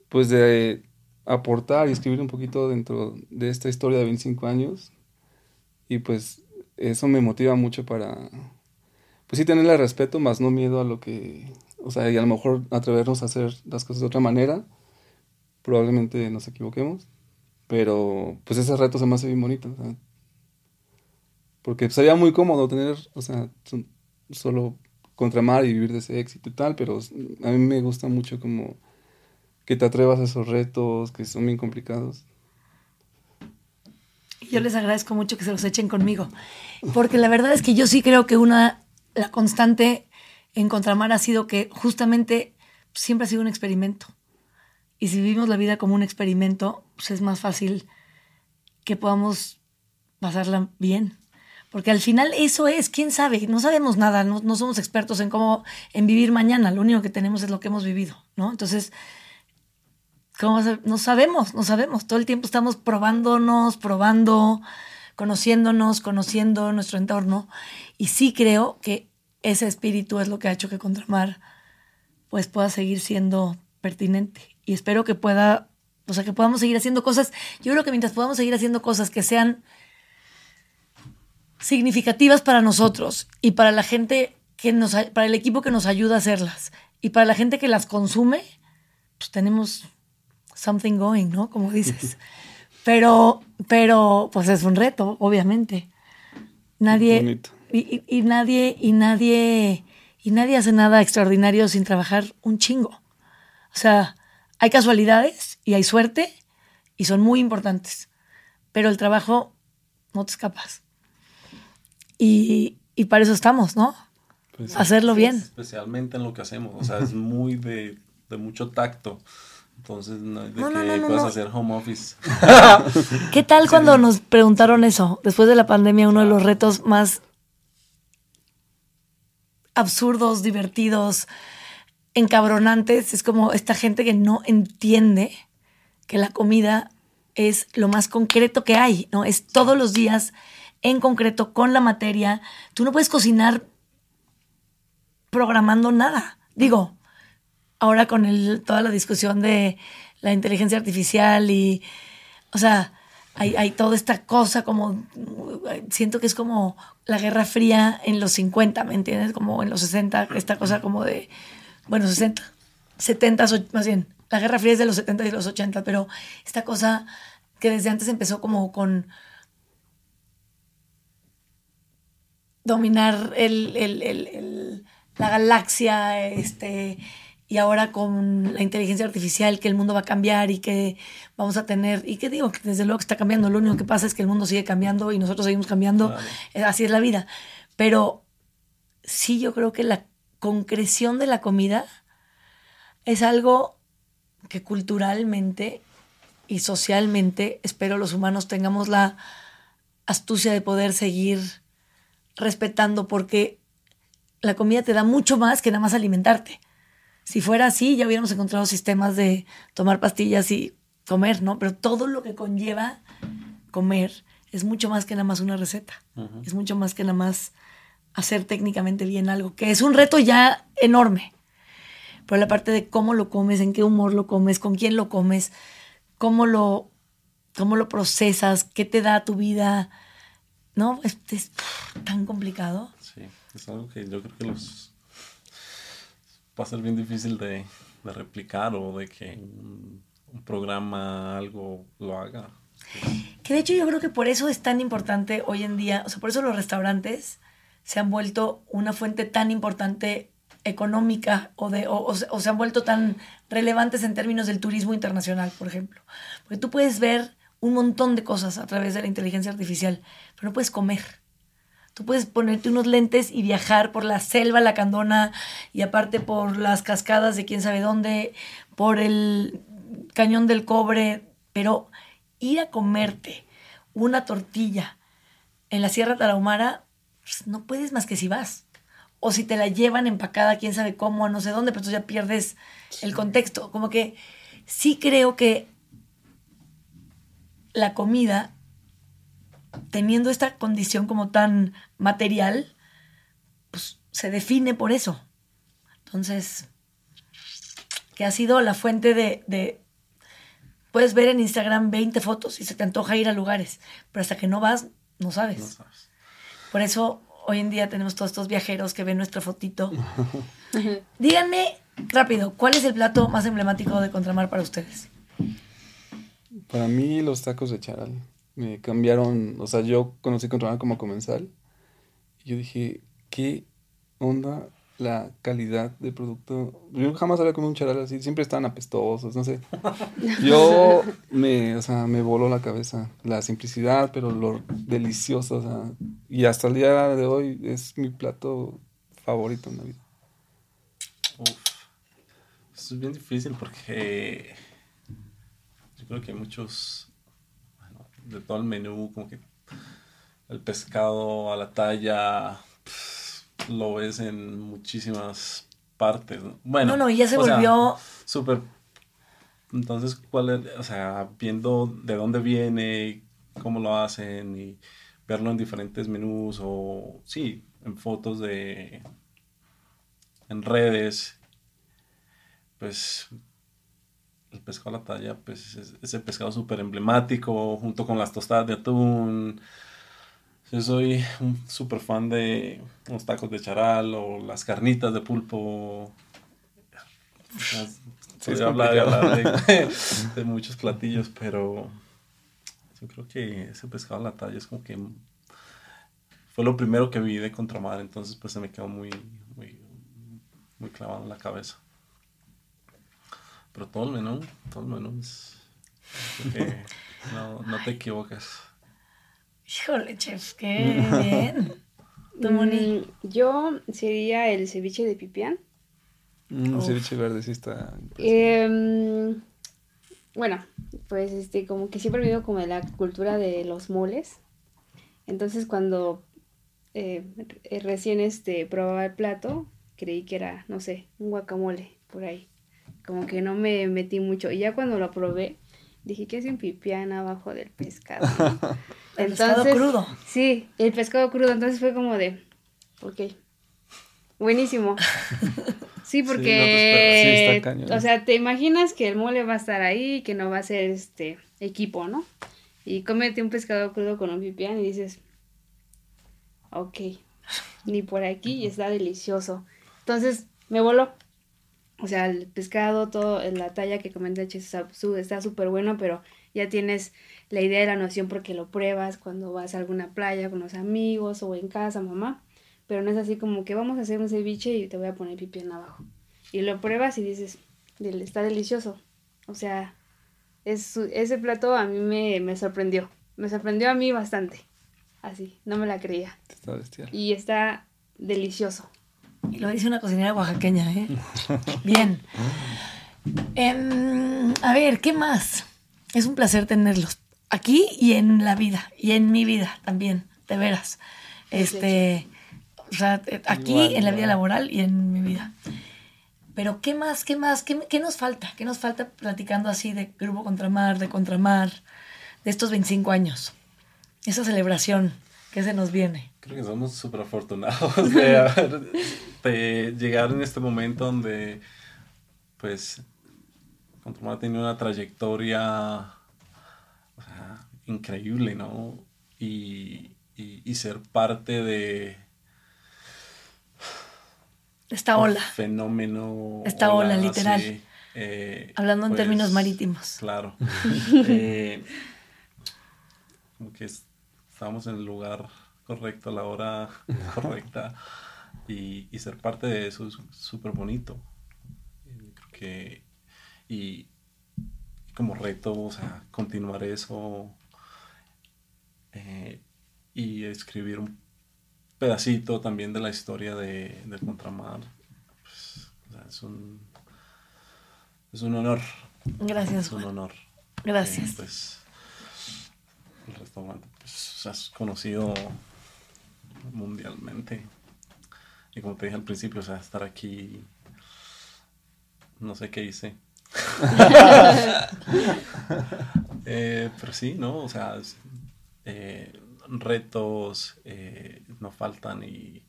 pues de aportar y escribir un poquito dentro de esta historia de 25 años. Y pues eso me motiva mucho para, pues sí tenerle respeto, más no miedo a lo que, o sea, y a lo mejor atrevernos a hacer las cosas de otra manera. Probablemente nos equivoquemos, pero pues ese reto se me hace bien bonito. Porque sería muy cómodo tener, o sea, solo contramar y vivir de ese éxito y tal, pero a mí me gusta mucho como que te atrevas a esos retos que son bien complicados. Yo les agradezco mucho que se los echen conmigo, porque la verdad es que yo sí creo que una, la constante en Contramar ha sido que justamente siempre ha sido un experimento. Y si vivimos la vida como un experimento, pues es más fácil que podamos pasarla bien. Porque al final eso es, quién sabe, no sabemos nada, no, somos expertos en cómo, en vivir mañana, lo único que tenemos es lo que hemos vivido, ¿no? Entonces, ¿cómo no sabemos, no sabemos, todo el tiempo estamos probándonos, probando, conociéndonos, conociendo nuestro entorno, y sí creo que ese espíritu es lo que ha hecho que Contramar pues pueda seguir siendo pertinente, y espero que pueda, o sea, que podamos seguir haciendo cosas, yo creo que mientras podamos seguir haciendo cosas que sean significativas para nosotros y para la gente que nos, para el equipo que nos ayuda a hacerlas y para la gente que las consume, pues tenemos something going, ¿no? Como dices. Pero, pero, pues es un reto, obviamente. Nadie, y, y, nadie, y nadie, y nadie hace nada extraordinario sin trabajar un chingo. O sea, hay casualidades y hay suerte y son muy importantes, pero el trabajo no te escapas. Y, y para eso estamos, ¿no? Pues Hacerlo bien. Especialmente en lo que hacemos. O sea, es muy de, de mucho tacto. Entonces, no de que puedas hacer home office. ¿Qué tal cuando nos preguntaron eso? Después de la pandemia, uno de los retos más absurdos, divertidos, encabronantes, es como esta gente que no entiende que la comida es lo más concreto que hay, ¿no? Es todos los días en concreto con la materia. Tú no puedes cocinar programando nada. Digo, ahora con toda la discusión de la inteligencia artificial y, o sea, hay, hay, toda esta cosa como, siento que es como la Guerra Fría en los 50, ¿me entiendes? Como en los 60, esta cosa como de, bueno, 60, 70, más bien, la Guerra Fría es de los 70 y los 80, pero esta cosa que desde antes empezó como con dominar el, el, el, la galaxia, este, y ahora con la inteligencia artificial que el mundo va a cambiar y que vamos a tener, y que digo que desde luego que está cambiando, lo único que pasa es que el mundo sigue cambiando y nosotros seguimos cambiando, eh, así es la vida. Pero sí yo creo que la concreción de la comida es algo que culturalmente y socialmente espero los humanos tengamos la astucia de poder seguir respetando porque la comida te da mucho más que nada más alimentarte si fuera así, ya hubiéramos encontrado sistemas de tomar pastillas y comer, ¿no? Pero todo lo que conlleva comer es mucho más que nada más una receta. Es mucho más que nada más hacer técnicamente bien algo, que es un reto ya enorme. Pero la parte de cómo lo comes, en qué humor lo comes, con quién lo comes, cómo lo, cómo lo procesas, qué te da tu vida, ¿no? Es, es tan complicado. Sí, es algo que yo creo que los va a ser bien difícil de, replicar o de que un, programa algo lo haga. Que de hecho yo creo que por eso es tan importante hoy en día, o sea, por eso los restaurantes se han vuelto una fuente tan importante económica o, de, o, se han vuelto tan relevantes en términos del turismo internacional, por ejemplo. Porque tú puedes ver un montón de cosas a través de la inteligencia artificial, pero no puedes comer. Tú puedes ponerte unos lentes y viajar por la selva lacandona y aparte por las cascadas de quién sabe dónde, por el cañón del cobre, pero ir a comerte una tortilla en la Sierra Tarahumara, pues, no puedes más que si vas. O si te la llevan empacada, quién sabe cómo, a no sé dónde, pero tú ya pierdes el contexto. Como que sí creo que la comida teniendo esta condición como tan material, pues se define por eso. Entonces, que ha sido la fuente de, Puedes ver en Instagram 20 fotos y se te antoja ir a lugares, pero hasta que no vas, no sabes. Por eso hoy en día tenemos todos estos viajeros que ven nuestra fotito. Díganme rápido, ¿cuál es el plato más emblemático de Contramar para ustedes? Para mí los tacos de charal me cambiaron, o sea, yo conocí Contraband como comensal y yo dije, ¿qué onda la calidad de producto? Yo jamás había comido un charal así, siempre estaban apestosos, no sé. Yo me, o sea, me voló la cabeza, la simplicidad, pero lo delicioso, o sea, y hasta el día de hoy es mi plato favorito en la vida. Uf. Eso es bien difícil porque yo creo que muchos de todo el menú, como que el pescado a la talla, lo ves en muchísimas partes. Bueno, no, no, ya se volvió súper. Entonces, ¿cuál es? O sea, viendo de dónde viene, cómo lo hacen y verlo en diferentes menús o, sí, en fotos de. en redes, pues el pescado a la talla, pues es ese pescado súper emblemático, junto con las tostadas de atún. Yo soy un súper fan de los tacos de charal o las carnitas de pulpo. Sí, hablar, de, muchos platillos, pero yo creo que ese pescado a la talla es como que fue lo primero que vi de contramar, entonces pues se me quedó muy, muy, muy clavado en la cabeza. Pero todo el menú, todo el menú es... no, no te equivocas. Híjole, chef, qué bien. Mm, yo sería el ceviche de pipián. Mm, ceviche verde sí está. Em, bueno, pues este, como que siempre he vivido como la cultura de los moles. Entonces cuando eh, recién este probaba el plato, creí que era, no sé, un guacamole por ahí como que no me metí mucho. Y ya cuando lo probé, dije que es un pipián abajo del pescado. el pescado crudo. Sí, el pescado crudo. Entonces fue como de, ok. buenísimo. Sí, Sí, porque, está cañón. o sea, te imaginas que el mole va a estar ahí, que no va a ser este equipo, ¿no? Y cómete un pescado crudo con un pipián y dices, ok, ni por aquí y está delicioso. Entonces, me voló. O sea, el pescado, todo, la talla que comenté está su- está súper bueno, pero ya tienes la idea de la noción porque lo pruebas cuando vas a alguna playa con los amigos o en casa, mamá. Pero no es así como que vamos a hacer un ceviche y te voy a poner pipián abajo. Y lo pruebas y dices, "Del- está delicioso. O sea, es, ese plato a mí me, me sorprendió. Me sorprendió a mí bastante. Así, no me la creía. Está. Y está delicioso. Y lo dice una cocinera oaxaqueña, ¿eh? Bien. Em, a ver, ¿qué más? Es un placer tenerlos aquí y en la vida, y en mi vida también, de veras. Este, o sea, eh, aquí Igual, en la vida laboral y en mi vida. Pero ¿qué más? ¿Qué más? ¿Qué, qué nos falta? ¿Qué nos falta platicando así de Grupo Contramar, de Contramar, de estos 25 años? Esa celebración que se nos viene. Creo que somos súper afortunados de, haber- de llegar en este momento donde, pues, Contramar tiene una trayectoria o sea, increíble, ¿no? Y, y- y ser parte de Esta ola. fenómeno. Esta ola, literal. eh, Hablando en pues, términos marítimos. Claro. Eh, como que es- estamos en el lugar correcto, a la hora correcta. Y, y ser parte de eso es súper bonito. Creo que. Y, y como reto, o sea, continuar eso. eh, y escribir un pedacito también de la historia de, del contramar. Pues, o sea, es un. Es un honor. Gracias, Es un honor. Gracias. Eh, pues, el restaurante pues, es conocido mundialmente. Y como te dije al principio, o sea, estar aquí, no sé qué hice. Eh, pero sí, ¿no? O sea, eh, retos eh, no faltan y,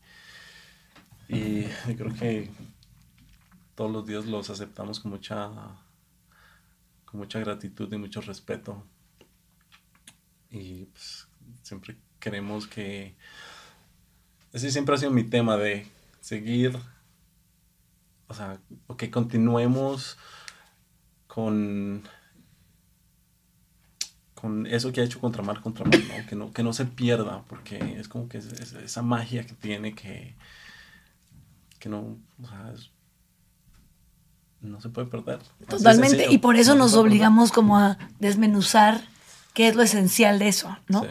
y creo que todos los días los aceptamos con mucha con mucha gratitud y mucho respeto. Y pues, siempre queremos que... Ese siempre ha sido mi tema de seguir, o sea, o que continuemos con, con eso que ha hecho Contramar, Contramar, ¿no? Que, no, que no se pierda, porque es como que es- es- esa magia que tiene que, que no, o sea, es- no se puede perder. Totalmente. Y por eso No nos obligamos como a desmenuzar qué es lo esencial de eso, ¿no? Sí.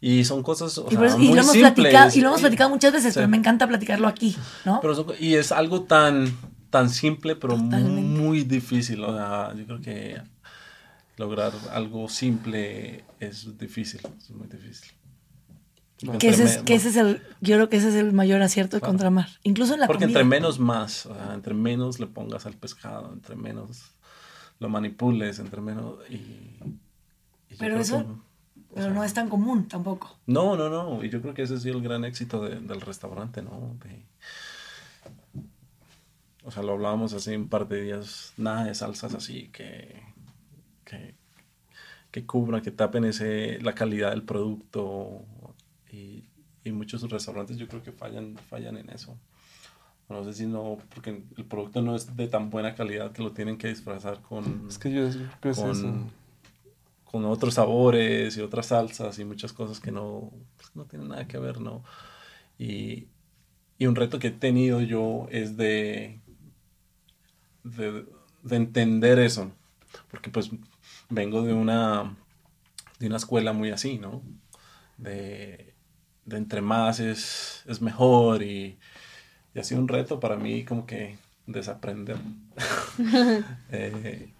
Y son cosas o Y, sea, eso- y muy lo hemos simples. platicado, y lo hemos platicado muchas veces, Sí. pero me encanta platicarlo aquí, ¿no? Pero y es algo tan, tan simple, pero Totalmente. muy difícil. O sea, yo creo que lograr algo simple es difícil, es muy difícil. Que ese, es, me- que ese es el, yo creo que ese es el mayor acierto de Claro. Contramar. Incluso en la Porque comida. entre menos más, o sea, entre menos le pongas al pescado, entre menos lo manipules, entre menos... Y, y Pero eso- que, o pero sea, no es tan común tampoco. No, no, no. Y yo creo que ese ha sido el gran éxito de- del restaurante, ¿no? De- o sea, lo hablábamos hace un par de días. Nada de salsas así que, que, que cubran, que tapen ese, la calidad del producto. Y, y muchos restaurantes yo creo que fallan, fallan en eso. No sé si no, porque el producto no es de tan buena calidad que lo tienen que disfrazar con Es que yo creo que es eso. Con, otros sabores y otras salsas y muchas cosas que no, pues, no tienen nada que ver, ¿no? Y, y un reto que he tenido yo es de, de, de entender eso, porque pues vengo de una, de una escuela muy así, ¿no? De, de entre más es, es mejor y, y ha sido un reto para mí como que desaprender. Eh,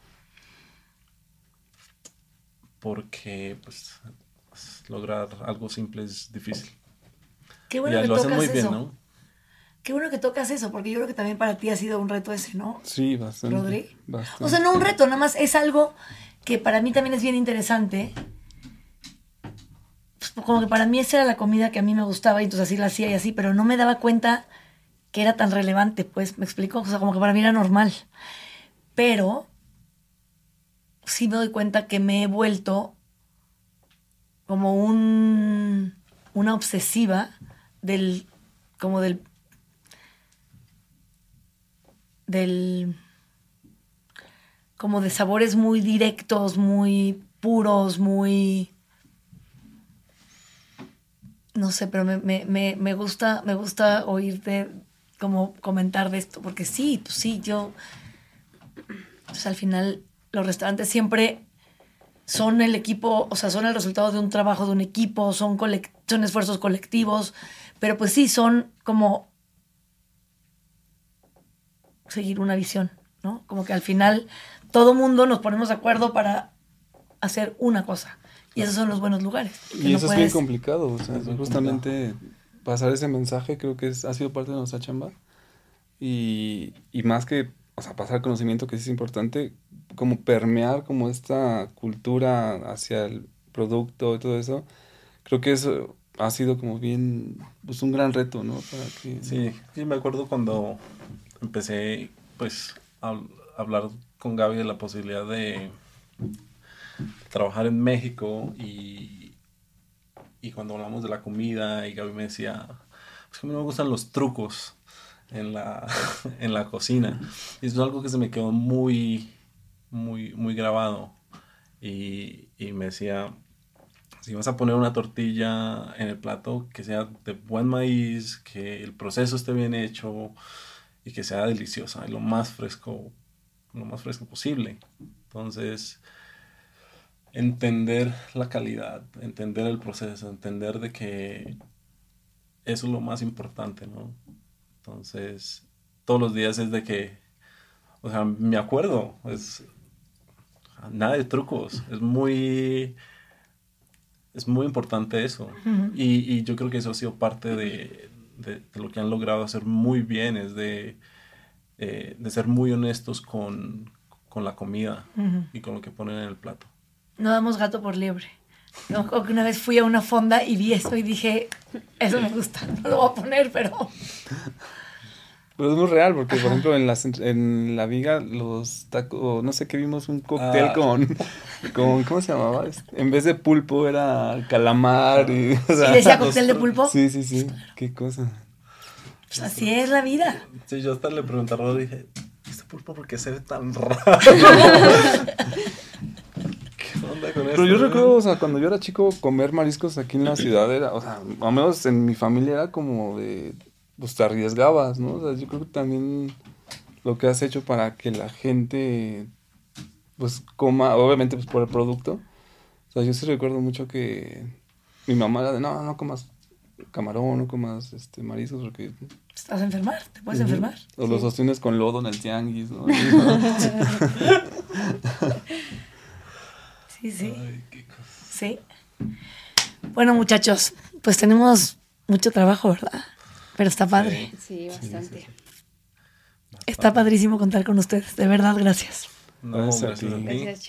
porque pues lograr algo simple es difícil. Qué bueno y que lo hacen tocas muy bien, eso. ¿no? Qué bueno que tocas eso, porque yo creo que también para ti ha sido un reto ese, ¿no? Sí, bastante. Rodri. bastante. O sea, no un reto, nada más es algo que para mí también es bien interesante. Pues, como que para mí esa era la comida que a mí me gustaba y entonces así la hacía y así, pero no me daba cuenta que era tan relevante, pues, me explico, o sea, como que para mí era normal. Pero sí me doy cuenta que me he vuelto como un, una obsesiva del, como del, del, como de sabores muy directos, muy puros, muy, no sé, pero me, me, me, me gusta, me gusta oírte como comentar de esto, porque sí, pues sí, yo, pues al final los restaurantes siempre son el equipo, o sea, son el resultado de un trabajo de un equipo, son, son esfuerzos colectivos, pero pues sí, son como seguir una visión, ¿no? Como que al final todo mundo nos ponemos de acuerdo para hacer una cosa. Y esos son los buenos lugares. Y eso es bien complicado, o sea, justamente pasar ese mensaje creo que es, ha sido parte de nuestra chamba. Y, y más que, o sea, pasar conocimiento que sí es importante, como permear como esta cultura hacia el producto y todo eso, creo que eso ha sido como bien, pues un gran reto, ¿no? Sí, sí, me acuerdo cuando empecé, pues, a hablar con Gaby de la posibilidad de trabajar en México y, y cuando hablamos de la comida y Gaby me decía, pues a mí me gustan los trucos en la, en la cocina. Y eso es algo que se me quedó muy, muy, muy grabado. Y, y me decía, si vas a poner una tortilla en el plato, que sea de buen maíz, que el proceso esté bien hecho y que sea deliciosa, lo más fresco, lo más fresco posible. Entonces, entender la calidad, entender el proceso, entender de que eso es lo más importante, ¿no? Entonces, todos los días es de que, o sea, me acuerdo, es nada de trucos, es muy, es muy importante eso. y, yo creo que eso ha sido parte de, lo que han logrado hacer muy bien, es de, eh, de ser muy honestos con, la comida y con lo que ponen en el plato. No damos gato por liebre. No, una vez fui a una fonda y vi eso y dije, eso me gusta, no lo voy a poner, pero... Pero es muy real, porque por ejemplo en, las, en la viga los tacos, no sé qué vimos un cóctel ah. con, con, ¿cómo se llamaba? En vez de pulpo era calamar y... O decía cóctel de pulpo? Sí, sí, sí, qué cosa. Pues así es la vida. Sí, yo hasta le pregunté a Rod, dije, ¿este pulpo por qué se ve tan raro? Pero yo recuerdo, o sea, cuando yo era chico, comer mariscos aquí en la ciudad era, o sea, al menos en mi familia era como de, pues te arriesgabas, ¿no? O sea, yo creo que también lo que has hecho para que la gente, pues coma, obviamente pues por el producto. O sea, yo sí recuerdo mucho que mi mamá era de, no, no comas camarón, no comas este, mariscos porque... Estás a enfermar, te puedes enfermar. O los sostienes con lodo en el tianguis, ¿no? Sí, sí. Sí. Bueno, muchachos, pues tenemos mucho trabajo, ¿verdad? Pero está padre. Sí, bastante. Está padrísimo contar con ustedes. De verdad, gracias. No, gracias,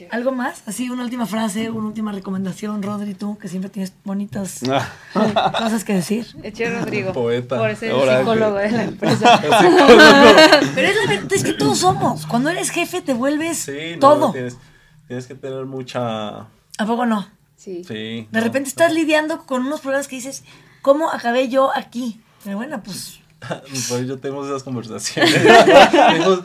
¿Algo más? Así, una última frase, una última recomendación, Rodri, tú, que siempre tienes bonitas ah. cosas que decir. Eche Rodrigo. Poeta. Por ser el psicólogo de la empresa. Pero es la verdad, es que todos somos. Cuando eres jefe te vuelves todo. Tienes que tener mucha... ¿A poco no? Sí. sí de repente estás lidiando con unos problemas que dices, ¿cómo acabé yo aquí? Pero bueno, pues... pues yo tengo esas conversaciones.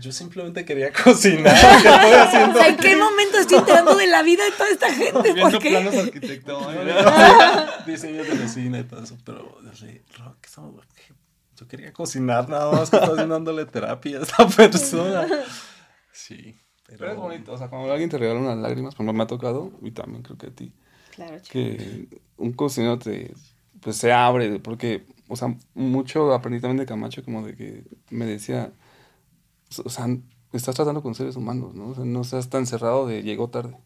yo simplemente quería cocinar. o sea, ¿en qué momento estoy enterando de la vida de toda esta gente? Viendo ¿Por qué? planos arquitecto. Diseños de cocina y todo eso. Pero, yo quería cocinar nada más que estás dándole terapia a esta persona. Sí. Pero, es bonito, o sea, cuando alguien te regala unas lágrimas, pues me ha tocado, y también creo que a ti. Claro, Que un cocinero te, pues se abre, porque, o sea, mucho aprendí también de Camacho, como de que me decía, o sea, estás tratando con seres humanos, ¿no? O sea, no estás tan cerrado de llegó tarde.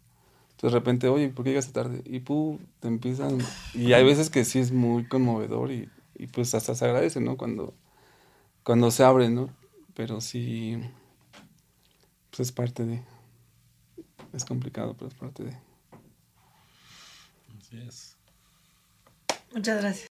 Entonces de repente, oye, ¿por qué llegaste tarde? Y pu, te empiezan, y hay veces que sí es muy conmovedor y, y pues hasta se agradece, ¿no? Cuando, cuando se abre, ¿no? Pero sí pues es parte de. Es complicado, pero es parte de. Así es. Muchas gracias.